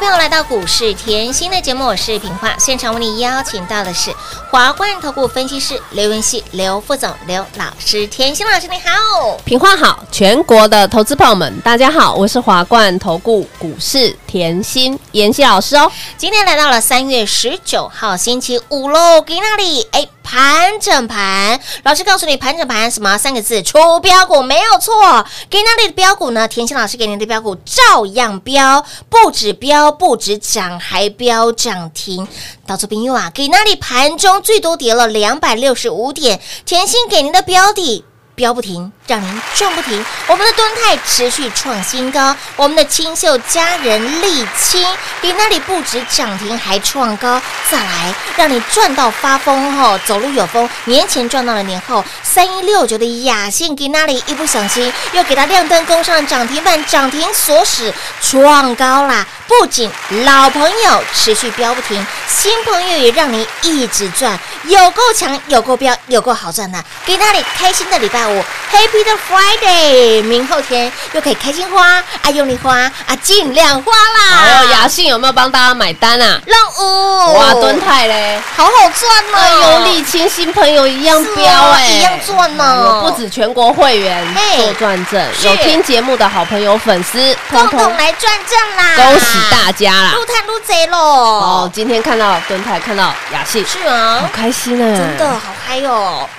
朋友来到股市甜心的节目，我是平化。现场为你邀请到的是华冠投顾分析师刘文熙、刘副总、刘老师。甜心老师你好，平花好，全国的投资朋友们，大家好，我是华冠投顾股市甜心妍希老师哦。今天来到了三月十九号星期五喽，给那里哎。盘整盘，老师告诉你盘整盘什么三个字？出标股没有错，给那里的标股呢？甜心老师给您的标股照样标，不止标，不止涨，还标涨停。到这边又啊，给那里盘中最多跌了两百六十五点，甜心给您的标的。标不停，让您赚不停。我们的蹲泰持续创新高，我们的清秀佳人沥青比那里不止涨停，还创高。再来，让你赚到发疯哦，走路有风。年前赚到了年后，三一六九的雅信给那里一不小心又给它亮灯攻上涨停板，涨停锁死创高？啦。不仅老朋友持续飙不停，新朋友也让你一直赚，有够强，有够飙，有够好赚呐！给那里开心的礼拜。Happy 的 Friday，明后天又可以开心花啊，用力花啊，尽量花啦！哦，雅信有没有帮大家买单啊？让五哇，敦泰嘞，好好赚哦！有沥青新朋友一样飙哎，一样赚呢！不止全国会员做转正，有听节目的好朋友粉丝，共同来转正啦！恭喜大家啦！入探入贼喽！哦，今天看到敦泰，看到雅信，是啊，好开心哎，真的好嗨哦！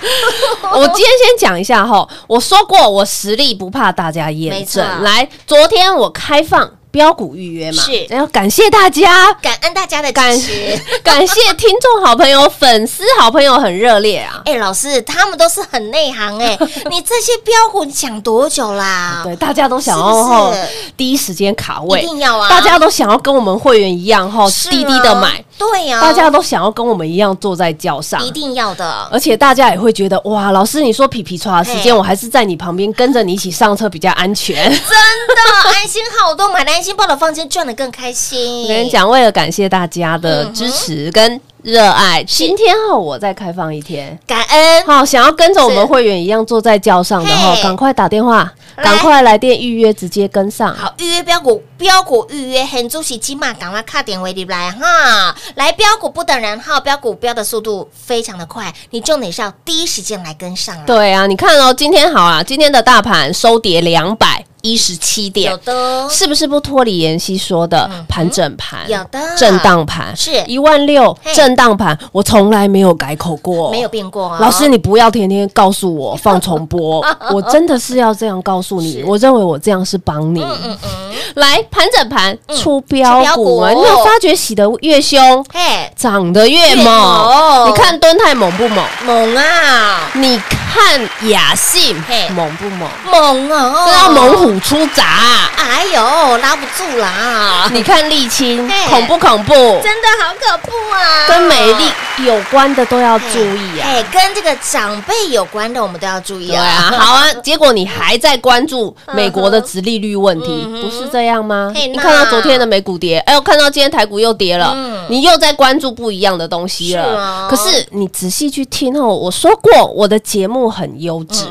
我今天先讲一下。哈我说过，我实力不怕大家验证。来，昨天我开放。标股预约嘛，是，然后感谢大家，感恩大家的感谢，感谢听众好朋友、粉丝好朋友很热烈啊！哎，老师他们都是很内行哎，你这些标股你讲多久啦？对，大家都想要第一时间卡位，一定要啊！大家都想要跟我们会员一样哈，滴滴的买，对呀，大家都想要跟我们一样坐在轿上，一定要的。而且大家也会觉得哇，老师你说皮皮抓时间，我还是在你旁边跟着你一起上车比较安全，真的安心好多，买的安心报的放心，赚的更开心。我跟你讲，为了感谢大家的支持跟热爱，今天哈我再开放一天，感恩。好，想要跟着我们会员一样坐在轿上的哈，赶快打电话，赶快来电预约，直接跟上。好，预约标股，标股预约，很主席起码赶快卡点为你来哈，来标股不等人哈，标股标的速度非常的快，你重点是要第一时间来跟上。对啊，你看哦，今天好啊，今天的大盘收跌两百。一十七点，有的，是不是不脱离妍希说的盘整盘？有的，震荡盘是一万六，震荡盘，我从来没有改口过，没有变过啊。老师，你不要天天告诉我 放重播，我真的是要这样告诉你。我认为我这样是帮你。嗯嗯嗯，来盘整盘出标股，你有发觉洗得越凶，嘿，涨得越猛。你看蹲太猛不猛？猛啊！你看雅信猛不猛？猛啊！这叫猛虎。出闸！哎呦，拉不住啦！你看沥青恐不恐怖？真的好可怖啊！跟美丽有关的都要注意啊！哎，跟这个长辈有关的我们都要注意啊！好啊，结果你还在关注美国的殖利率问题，不是这样吗？你看到昨天的美股跌，哎，我看到今天台股又跌了，你又在关注不一样的东西了。可是你仔细去听哦，我说过我的节目很优质，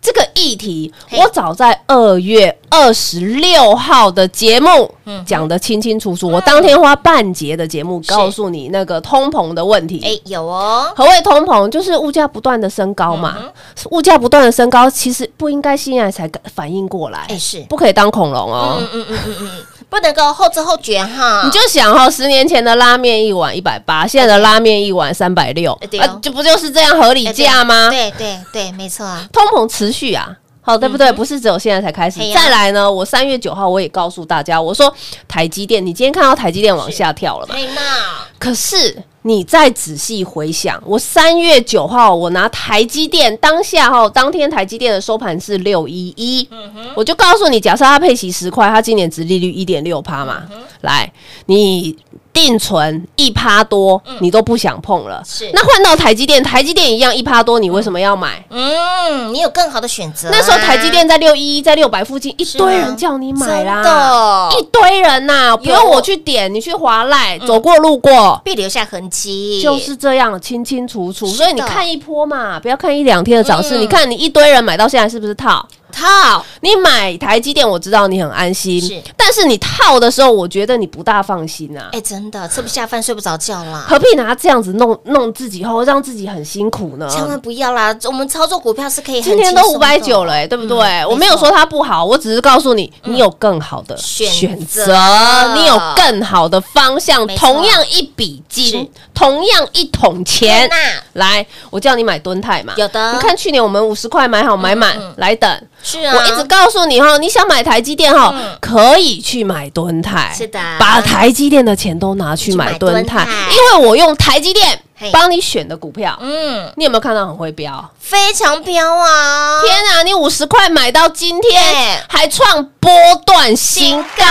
这个议题我早在二。月二十六号的节目讲的清清楚楚，我当天花半节的节目告诉你那个通膨的问题。哎，有哦。何谓通膨？就是物价不断的升高嘛。物价不断的升高，其实不应该现在才反应过来。哎，是不可以当恐龙哦。嗯嗯嗯嗯嗯，不能够后知后觉哈。你就想哈，十年前的拉面一碗一百八，现在的拉面一碗三百六，啊，这不就是这样合理价吗？对对对，没错啊。通膨持续啊。好，对不对？不是只有现在才开始。再来呢，我三月九号我也告诉大家，我说台积电，你今天看到台积电往下跳了吗？可是你再仔细回想，我三月九号我拿台积电当下哈，当天台积电的收盘是六一一，我就告诉你，假设它配息十块，它今年值利率一点六趴嘛，来你。定存一趴多，你都不想碰了。是，那换到台积电，台积电一样一趴多，你为什么要买？嗯，你有更好的选择。那时候台积电在六一一，在六百附近，一堆人叫你买啦，一堆人呐，不用我去点，你去华赖，走过路过。必留下痕迹，就是这样清清楚楚。所以你看一波嘛，不要看一两天的涨势，你看你一堆人买到现在是不是套？套，你买台积电，我知道你很安心，是但是你套的时候，我觉得你不大放心啊。哎，真的吃不下饭，睡不着觉啦。何必拿这样子弄弄自己后，让自己很辛苦呢？千万不要啦！我们操作股票是可以很今天都五百九了、欸，对不对？嗯我没有说它不好，我只是告诉你，你有更好的选选择择，你有更好的方向。同样一笔金，同样一桶钱来，我叫你买吨泰嘛。有的你看去年我们五十块买好买满来等。是啊，我一直告诉你哈，你想买台积电哈嗯，可以去买敦泰，是的。把台积电的钱都拿去买敦泰因为我用台积电帮你选的股票，嗯，你有没有看到很会飙？非常飙啊！天啊，你五十块买到今天还创波段新高，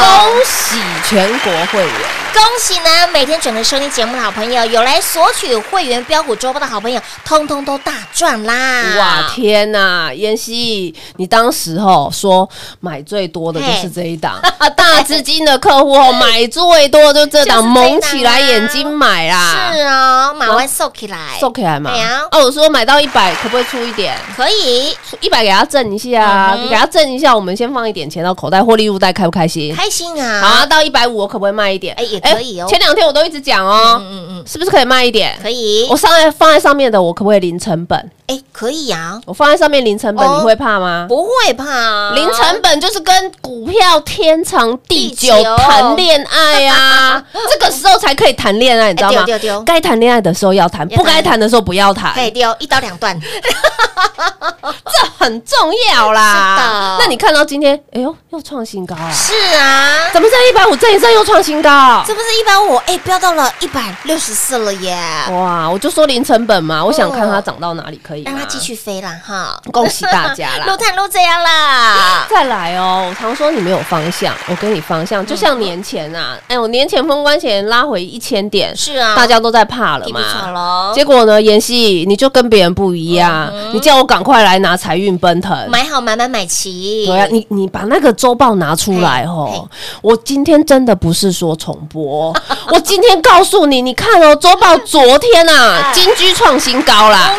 恭喜全国会员！恭喜呢！每天准时收听节目的好朋友，有来索取会员标股周报的好朋友，通通都大赚啦！哇，天呐，妍希，你当时候说买最多的就是这一档，大资金的客户哦，买最多就这档，蒙起来眼睛买啦，是哦，买完收起来，收起来嘛。哦，我说买到一百，可不可以出一点？可以出一百给他挣一下，给他挣一下，我们先放一点钱到口袋，获利入袋，开不开心？开心啊！好啊，到一百五我可不可以卖一点？哎也可以哦前两天我都一直讲哦，嗯嗯，是不是可以卖一点？可以我，上在放在上面的，我可不可以零成本？哎，可以呀，我放在上面零成本，哦你会怕吗？不会怕，啊零成本就是跟股票天长地久谈恋爱啊，这个时候才可以谈恋爱，你知道吗？该谈恋爱的时候要谈，不该谈的时候不要谈，可以丢一刀两断，这很重要啦。那你看到今天，哎呦，又创新高啊！是啊，怎么在一百五这一阵又创新高？这不是一百五，哎，飙到了一百六十四了耶！哇，我就说零成本嘛，我想看它涨到哪里可以吗，让它继续飞啦哈！恭喜大家啦路！探路这样啦，再来哦，我常说你没有方向，我给你方向，就像年前啊，哎，我年前封关前拉回一千点，是啊，大家都在怕了嘛。喽，结果呢，妍希你就跟别人不一样，你叫我赶快来拿财运奔腾。买好买满买齐，对啊，你你把那个周报拿出来哦。我今天真的不是说重播，我今天告诉你，你看哦，周报昨天啊，哎金居创新高啦。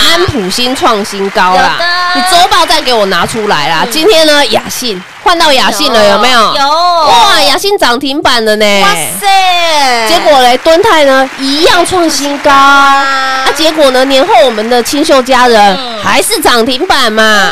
安普新创新高啦，你周报再给我拿出来啦。嗯今天呢，雅信换到雅信了，有没有？有哇，雅信涨停板了呢。哇塞，结果嘞，敦泰呢一样创新高啊。结果呢，年后我们的清秀佳人嗯还是涨停板嘛。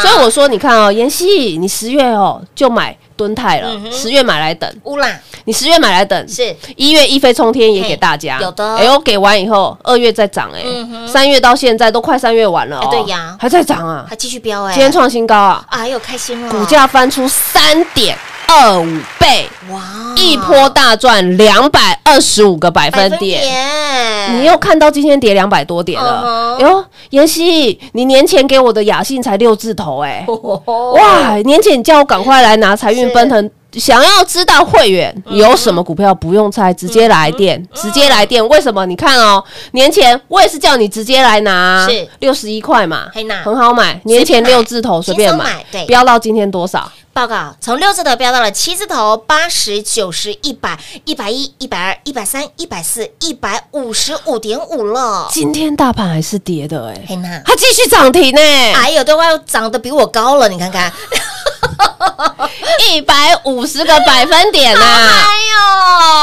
所以我说，你看哦，妍希，你十月哦就买敦泰了十月买来等，乌啦，你十月买来等，是。一月一飞冲天也给大家，有的。哎呦，给完以后，二月再涨，哎。三月到现在都快三月完了对呀。还在涨啊，还继续飙哎，今天创新高啊，哎呦开心了，股价翻出三点二五倍，哇，一波大赚两百二十五个百百分点。你又看到今天跌两百多点了，哟，妍希，你年前给我的雅信才六字头哎、哇哇，年前你叫我赶快来拿财运奔腾。想要知道会员有什么股票不用猜，直接来电，直接来电。为什么？你看哦，年前我也是叫你直接来拿，是六十一块嘛很好买。年前六字头随便买买对，飙到今天多少？报告从六字头飙到了七字头，八十九十一百一百一一百二一百三一百四一百五十五点五了。今天大盘还是跌的哎、黑娜，它继续涨停呢、哎呦，都快涨得比我高了，你看看，一百五十个百分点呐、哎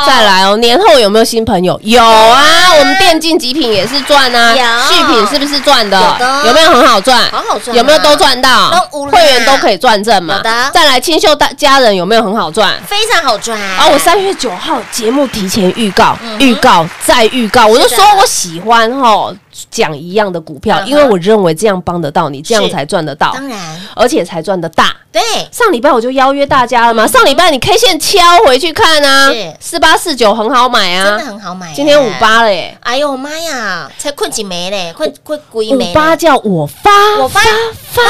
呦，再来哦，年后有没有新朋友？有啊，我们电竞极品也是赚啊，有。续品是不是赚的？有的。有没有很好赚？好好赚啊。有没有都赚到？会员都可以赚正嘛？有的。再来清秀大家人有没有很好赚？非常好赚。啊，我三月九号节目提前预告，预告再预告，我就是说我喜欢哈讲一样的股票因为我认为这样帮得到你，这样才赚得到，当然。而且才赚得大。对，上礼拜我就邀约大家了嘛，上礼拜你 K 线敲回去看啊，四八四九很好买啊。真的啊，很好买。今天五，八了耶，哎呦妈呀，才困几枚嘞，困困鬼枚，五八叫我发，我发发，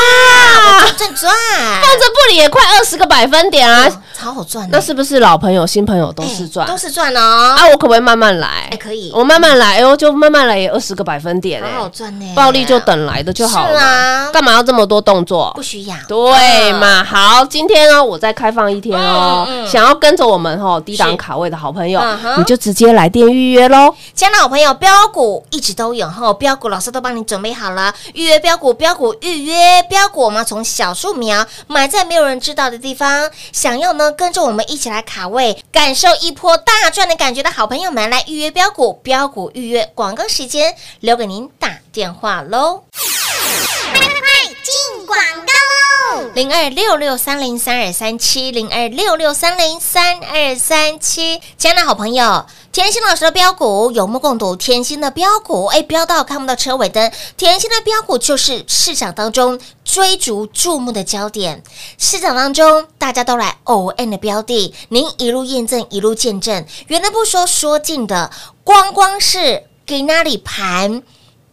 赚赚赚，放着不理也快二十个百分点啊。哦，超好赚，那是不是老朋友、新朋友都是赚，都是赚哦？啊，我可不可以慢慢来？哎，可以，我慢慢来，哎呦，就慢慢来，也二十个百分点，好好赚呢，暴利就等来的就好了，啊，干嘛要这么多动作？不需要，对嘛？好，今天呢，我再开放一天哦，想要跟着我们哦低档卡位的好朋友，你就直接来电预约喽。亲爱的好朋友，标股一直都有哈，标股老师都帮你准备好了，预约标股，标股预约标股，我们从小树苗买在没有人知道的地方，想要呢跟着我们一起来卡位，感受一波大赚的感觉的好朋友们，来预约标股，标股预约广告时间留给您打电话喽。快快快进广告喽！零二六六三零三二三七，零二六六三零三二三七，亲爱的好朋友。甜心老师的标股有目共睹，甜心的标股哎，标到看不到车尾灯。甜心的标股就是市场当中追逐注目的焦点，市场当中大家都来 O N 的标的，您一路验证，一路见证。原来不说说尽的，光光是给那里盘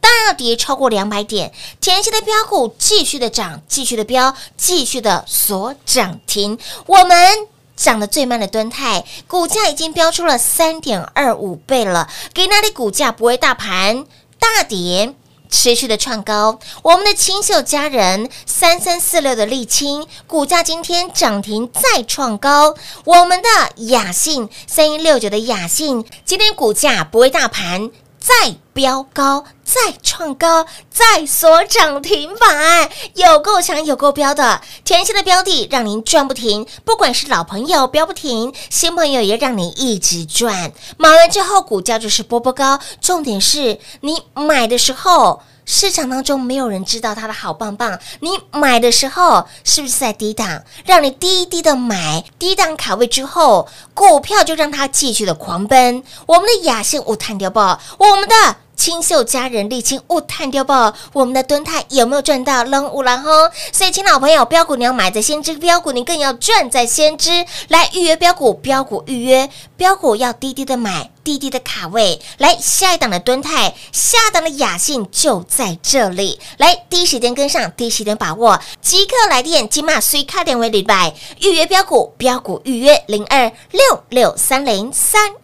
大跌超过两百点，甜心的标股继续的涨，继续的飙，继续的锁涨停。我们。涨得最慢的敦泰，股价已经飙出了三点二五倍了。给那里股价不会大盘大跌，持续的创高。我们的清秀佳人三三四六的沥青，股价今天涨停再创高。我们的雅信三一六九的雅信，今天股价不会大盘。再飙高，再创高，再锁涨停板，有够强，有够标的，甜心的标的让您赚不停。不管是老朋友标不停，新朋友也让您一直赚。买完之后，股价就是波波高。重点是你买的时候。市场当中没有人知道它的好棒棒，你买的时候是不是在低档？让你低低的买，低档卡位之后，股票就让它继续的狂奔。我们的雅信无探掉不，我们的。清秀佳人沥青物探掉爆，我们的蹲泰有没有赚到？扔五蓝吼！所以，亲老朋友，标股你要买在先知，标股你更要赚在先知。来预约标股，标股预约标股要低低的买，低低的卡位。来下一档的蹲泰，下档的雅信就在这里。来第一时间跟上，第一时间把握，即刻来电，金马随卡点为礼拜预约标股，标股预约零二六六三零三。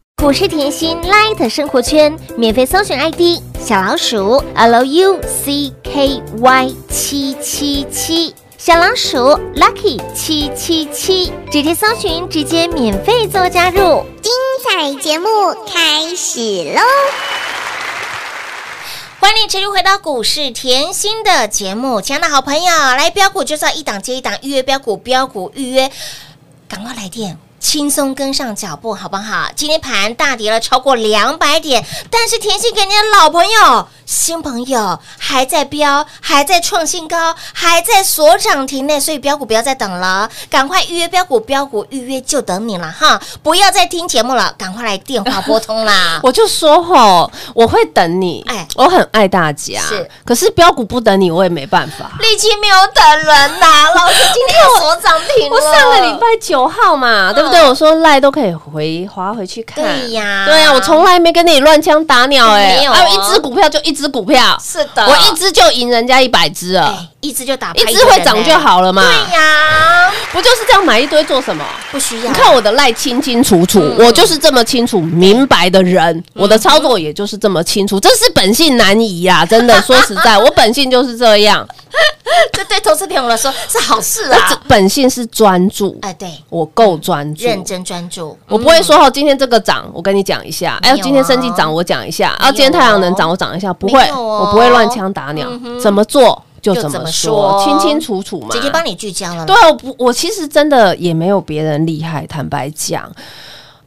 股市甜心 Light 生活圈免费搜寻 ID 小老鼠 Lucky 七七七。小老鼠 Lucky 七七七，直接搜寻，直接免费做加入，精彩节目开始喽！欢迎持续回到股市甜心的节目，亲爱的好朋友，来标股就是要一档接一档，预约标股，标股预约，赶快来电。轻松跟上脚步，好不好？今天盘大跌了超过两百点，但是甜心给你的老朋友、新朋友还在飙，还在创新高，还在锁涨停内，所以标股不要再等了，赶快预约标股，标股预约就等你了哈！不要再听节目了，赶快来电话拨通啦！我就说吼，我会等你，哎，我很爱大家，是，可是标股不等你，我也没办法。力气没有等人呐，老师今天要锁涨停 我上个礼拜九号嘛，对不对？对，我说赖都可以回划回去看。对呀，对呀，我从来没跟你乱枪打鸟哎，还有一只股票就一只只股票，是的我一只就赢人家一百只了，哎，一只就打一只会涨就好了嘛。对呀，不就是这样买一堆做什么？不需要。你看我的赖清清楚楚，嗯我就是这么清楚明白的人，我的操作也就是这么清楚，这是本性难移呀！真的，说实在，我本性就是这样，这对投资朋友来说是好事啊。本性是专注，哎，对，我够专注，认真专注，我不会说哦，今天这个涨，我跟你讲一下；哎，今天生技涨，我讲一下；啊，今天太阳能涨，我涨一下。不会，我不会乱枪打鸟，怎么做就怎么就怎么说，清清楚楚嘛。直接帮你聚焦了。对，我不，我其实真的也没有别人厉害。坦白讲，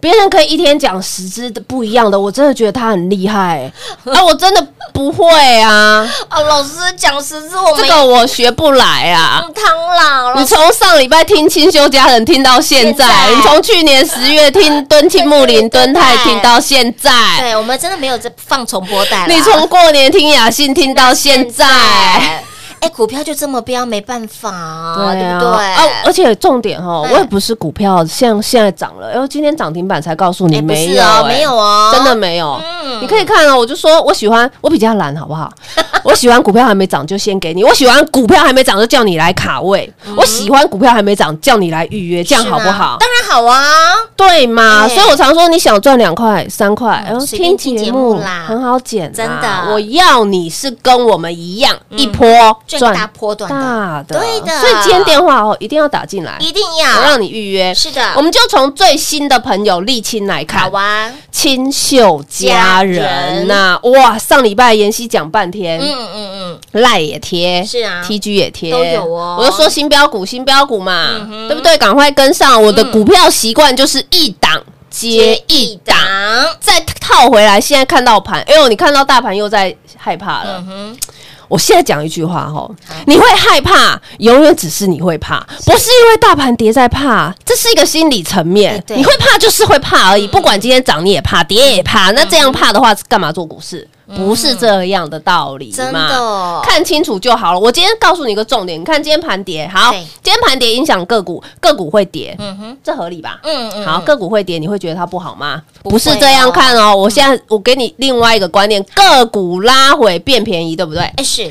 别人可以一天讲十支的不一样的，我真的觉得他很厉害。啊，我真的不会啊，哦，老师讲十支，我们这个我学不来啊。汤啦，老你师从上礼拜听清修家人听到现在，你从去年十月听敦庆木林敦泰听到现在，对我们真的没有在放重播带，你从过年听雅信听到现在。哎，股票就这么飙，没办法，对对？啊而且重点哈，哎我也不是股票，像现在涨了，因为今天涨停板才告诉你没有，没有哦，真的没有。嗯你可以看啊，我就说我喜欢，我比较懒，好不好？我喜欢股票还没涨就先给你，我喜欢股票还没涨就叫你来卡位，我喜欢股票还没涨叫你来预约，这样好不好？当然好啊，对嘛？哎。所以我常说，你想赚两块、三块，嗯然后听节目啦。很好捡啦，真的。我要你是跟我们一样，一波赚。个大波段，大的，对的。所以今天电话哦，一定要打进来，一定要。我让你预约。是的，我们就从最新的朋友沥青来看。好，啊，清秀佳人呐、哇，上礼拜妍希讲半天，嗯嗯嗯。赖也贴，是啊，TG 也贴，都有哦。我就说新标股，新标股嘛，嗯对不对？赶快跟上，我的股票习惯就是一档接嗯，一档，再套回来。现在看到盘，哎呦，你看到大盘又在害怕了。嗯哼，我现在讲一句话哈，你会害怕，永远只是你会怕，不是因为大盘跌在怕，这是一个心理层哎面。对你会怕就是会怕而已，不管今天涨你也怕，跌也怕。那这样怕的话，干嘛做股市？不是这样的道理真嘛。的哦，看清楚就好了。我今天告诉你一个重点，你看今天盘跌，好，今天盘跌影响个股，个股会跌，嗯哼，这合理吧？嗯嗯，好，个股会跌，你会觉得它不好吗？不是这样看哦。我现在我给你另外一个观念，个股拉回变便宜，对不对？哎是，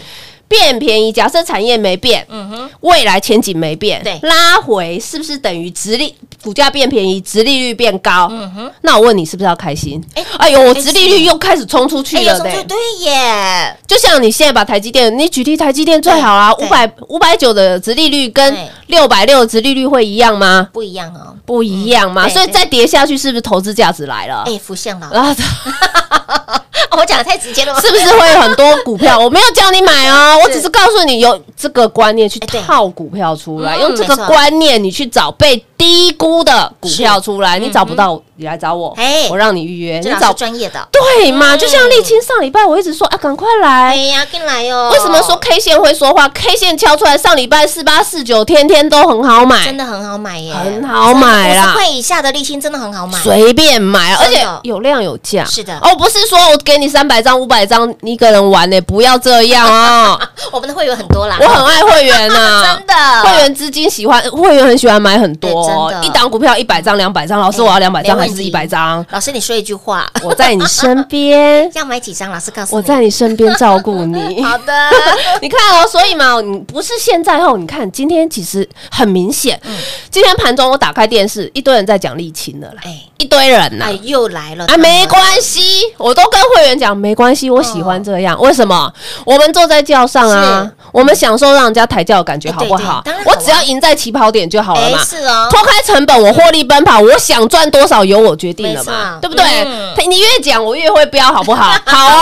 变便宜，假设产业没变，嗯哼，未来前景没变，对。拉回是不是等于直利股价变便宜，直利率变高？嗯哼，那我问你是不是要开心？哎哎呦，我哎直利率又开始冲出去哎了嘞！有对对耶，就像你现在把台积电，你举例台积电最好啦，五百五百九的直利率跟六百六的直利率会一样吗？不一样。哦，不一样嘛，嗯所以再跌下去，是不是投资价值来了？哎，浮现了，啊，我讲的太直接了吗？是不是会有很多股票？我没有叫你买哦，我只是告诉你有这个观念去套股票出来，嗯用这个观念你去找被低估的股票出来，你找不到，你来找我哎，我让你预约，你找专业的，对嘛？嗯。就像沥青上礼拜我一直说啊，赶快来。哎。呀，进来哟，为什么说 K 线会说话？K 线敲出来，上礼拜四八四九，天天都很好买。真，的很好买耶，很好买啦。五十块以下的沥青真的很好买，随便买，而且有量有价。是的。哦，不是说我给你三百张、五百张，你一个人玩呢，不要这样哦。我们的会员很多啦，我很爱会员呐，真的。会员资金喜欢，会员很喜欢买很多一档股票一百张、两百张，老师哎我要两百张还是一百张？老师，你说一句话，我在你身边，要买几张？老师告诉你。我在你身边照顾你。好的，你看哦，所以嘛，你不是现在哦，你看今天其实很明显，嗯今天盘中我打开电视，一堆人在讲沥青的啦，哎一堆人呐哎，。又来了啊，没关系，我都跟会员讲没关系，我喜欢这样。为什么？我们坐在轿上啊，我们享受让人家抬轿的感觉，哎好不好我只要赢在起跑点就好了哎嘛。是哦，脱开成本，我获利奔跑，我想赚多少由我决定了，嘛对不对嗯？你越讲我越会飙，好不好？好啊，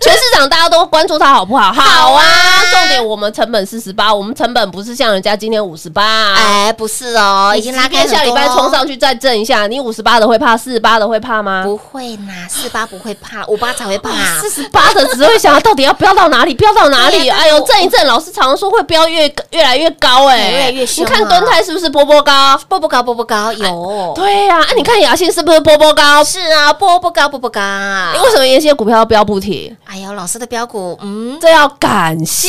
全市场大家都关注它好不好？好啊，重点我们成本四十八，我们成本不是像人家今天五十八。哎，不是哦，已经拉开下礼拜冲上去，再震一下，你五十八的会怕，四十八的会怕吗？不会啦，四八不会怕，五八才会怕。四十八的只会想到底要飙到哪里，飙到哪里？哎呦，我震一震，老师常说会飙越越来越高，哎，越来越凶你看啊敦泰是不是波波高？高？波波高，波波高，有。对呀，啊，你看雅信是不是波波高？是啊，波波高，波波高。你为什么妍希的股票标不提？哎呦，老师的标股，嗯，这要感谢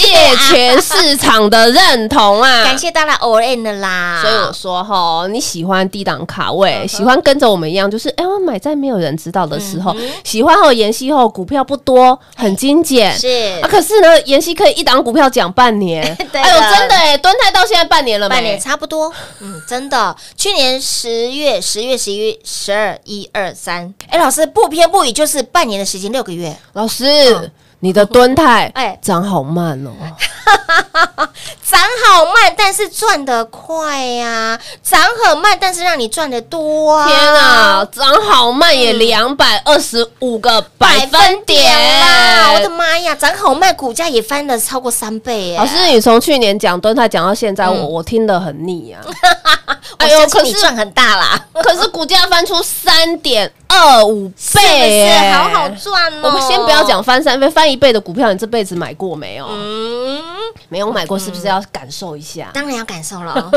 全市场的认同啊！感谢大家 all in 的啦。所以我说哈，你喜欢低档卡位，喜欢跟着我们一样，就是哎，我买在没有人知道的时候，喜欢后妍希后股票不多，很精简。是啊，可是呢，妍希可以一档股票讲半年。哎呦，真的哎，蹲泰到现在半年了，半年差不多。嗯，真的，去年十月、十月、十一月、十二、一二三，哎，老师不偏不倚，就是半年的时间，六个月。老师。你的蹲态 哎，涨好慢哦，涨好慢，但是赚得快呀，涨很慢，但是让你赚得多。啊天啊，涨好慢也两百二十五个百分点啦！我的妈呀，涨好慢，股价也翻了超过三倍。老师，你从去年讲蹲态讲到现在，我我听得很腻啊。哎呦，可是赚很大啦，可是股价翻出三点二五倍，好好赚哦。我们先不要讲翻三倍，翻一倍的股票，你这辈子买过没有？嗯，没有买过，是不是要感受一下？当然要感受了，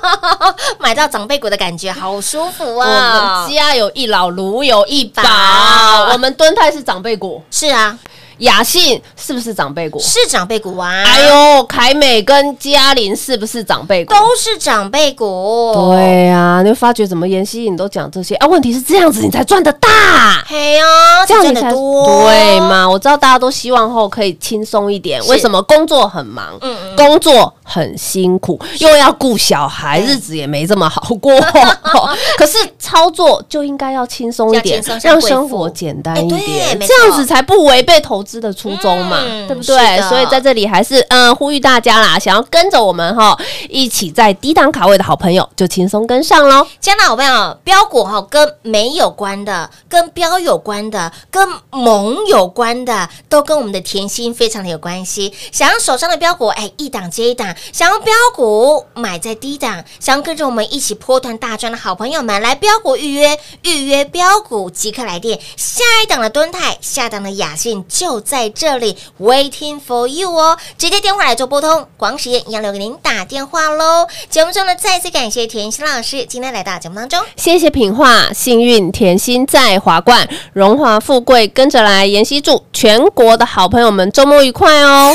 买到长辈股的感觉好舒服啊！我们家有一老，如有一宝。我们敦泰是长辈股，是啊。雅信是不是长辈股？是长辈股啊！哎呦，凯美跟嘉玲是不是长辈股？都是长辈股。对呀，你会发觉怎么妍希你都讲这些啊？问题是这样子你才赚得大，嘿呀，这样你才多，对嘛？我知道大家都希望后可以轻松一点，为什么？工作很忙，嗯嗯，工作很辛苦，又要顾小孩，日子也没这么好过。可是操作就应该要轻松一点，让生活简单一点，这样子才不违背投资。资的初衷嘛，对不对？所以在这里还是嗯呼吁大家啦，想要跟着我们哈一起在低档卡位的好朋友就轻松跟上喽。加拿好朋友，标股哈跟美有关的、跟标有关的、跟萌有关的，都跟我们的甜心非常的有关系。想要手上的标股，哎，一档接一档；想要标股买在低档，想要跟着我们一起破团大赚的好朋友们，来标股预约预约标股即刻来电。下一档的敦泰，下档的雅信就。在这里 waiting for you 哦，直接电话来做拨通，广时间一样留给您打电话喽。节目中呢，再次感谢甜心老师今天来到节目当中，谢谢品画，幸运甜心在华冠，荣华富贵跟着来，妍希祝全国的好朋友们周末愉快哦。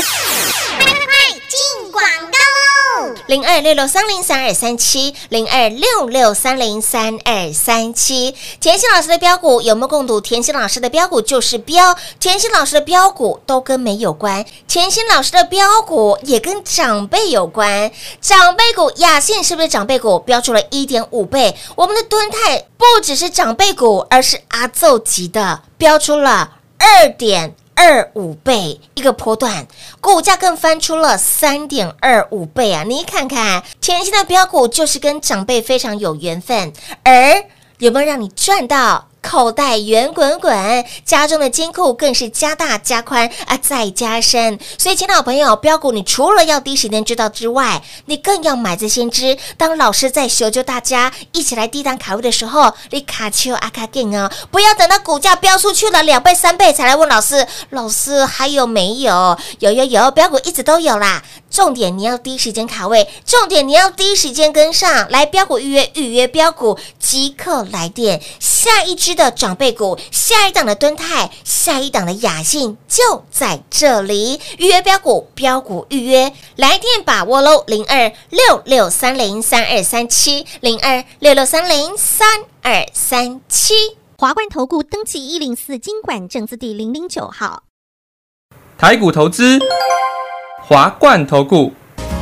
零二六六三零三二三七，零二六六三零三二三七。甜心老师的标股有没有共读？甜心老师的标股就是标，甜心老师的标股都跟美有关。甜心老师的标股也跟长辈有关。长辈股雅信是不是长辈股？标出了一点五倍。我们的敦泰不只是长辈股，而是阿奏级的，标出了二点。二五倍一个波段，股价更翻出了三点二五倍啊！你看看，前期的标股就是跟长辈非常有缘分，而有没有让你赚到？口袋圆滚滚，家中的金库更是加大加宽啊，再加深。所以，亲爱的朋友，标股你除了要第一时间知道之外，你更要买在先知。当老师在求救大家一起来低档卡位的时候，你卡丘阿卡金哦，不要等到股价飙出去了两倍三倍才来问老师。老师还有没有？有有有，标股一直都有啦。重点你要第一时间卡位，重点你要第一时间跟上来。标股预约预约标股即刻来电，下一支的长辈股，下一档的敦泰，下一档的雅信就在这里。预约标股标股预约来电把握喽，零二六六三零三二三七，零二六六三零三二三七。华冠投顾登记一零四经管证字第零零九号，台股投资。华冠投顾，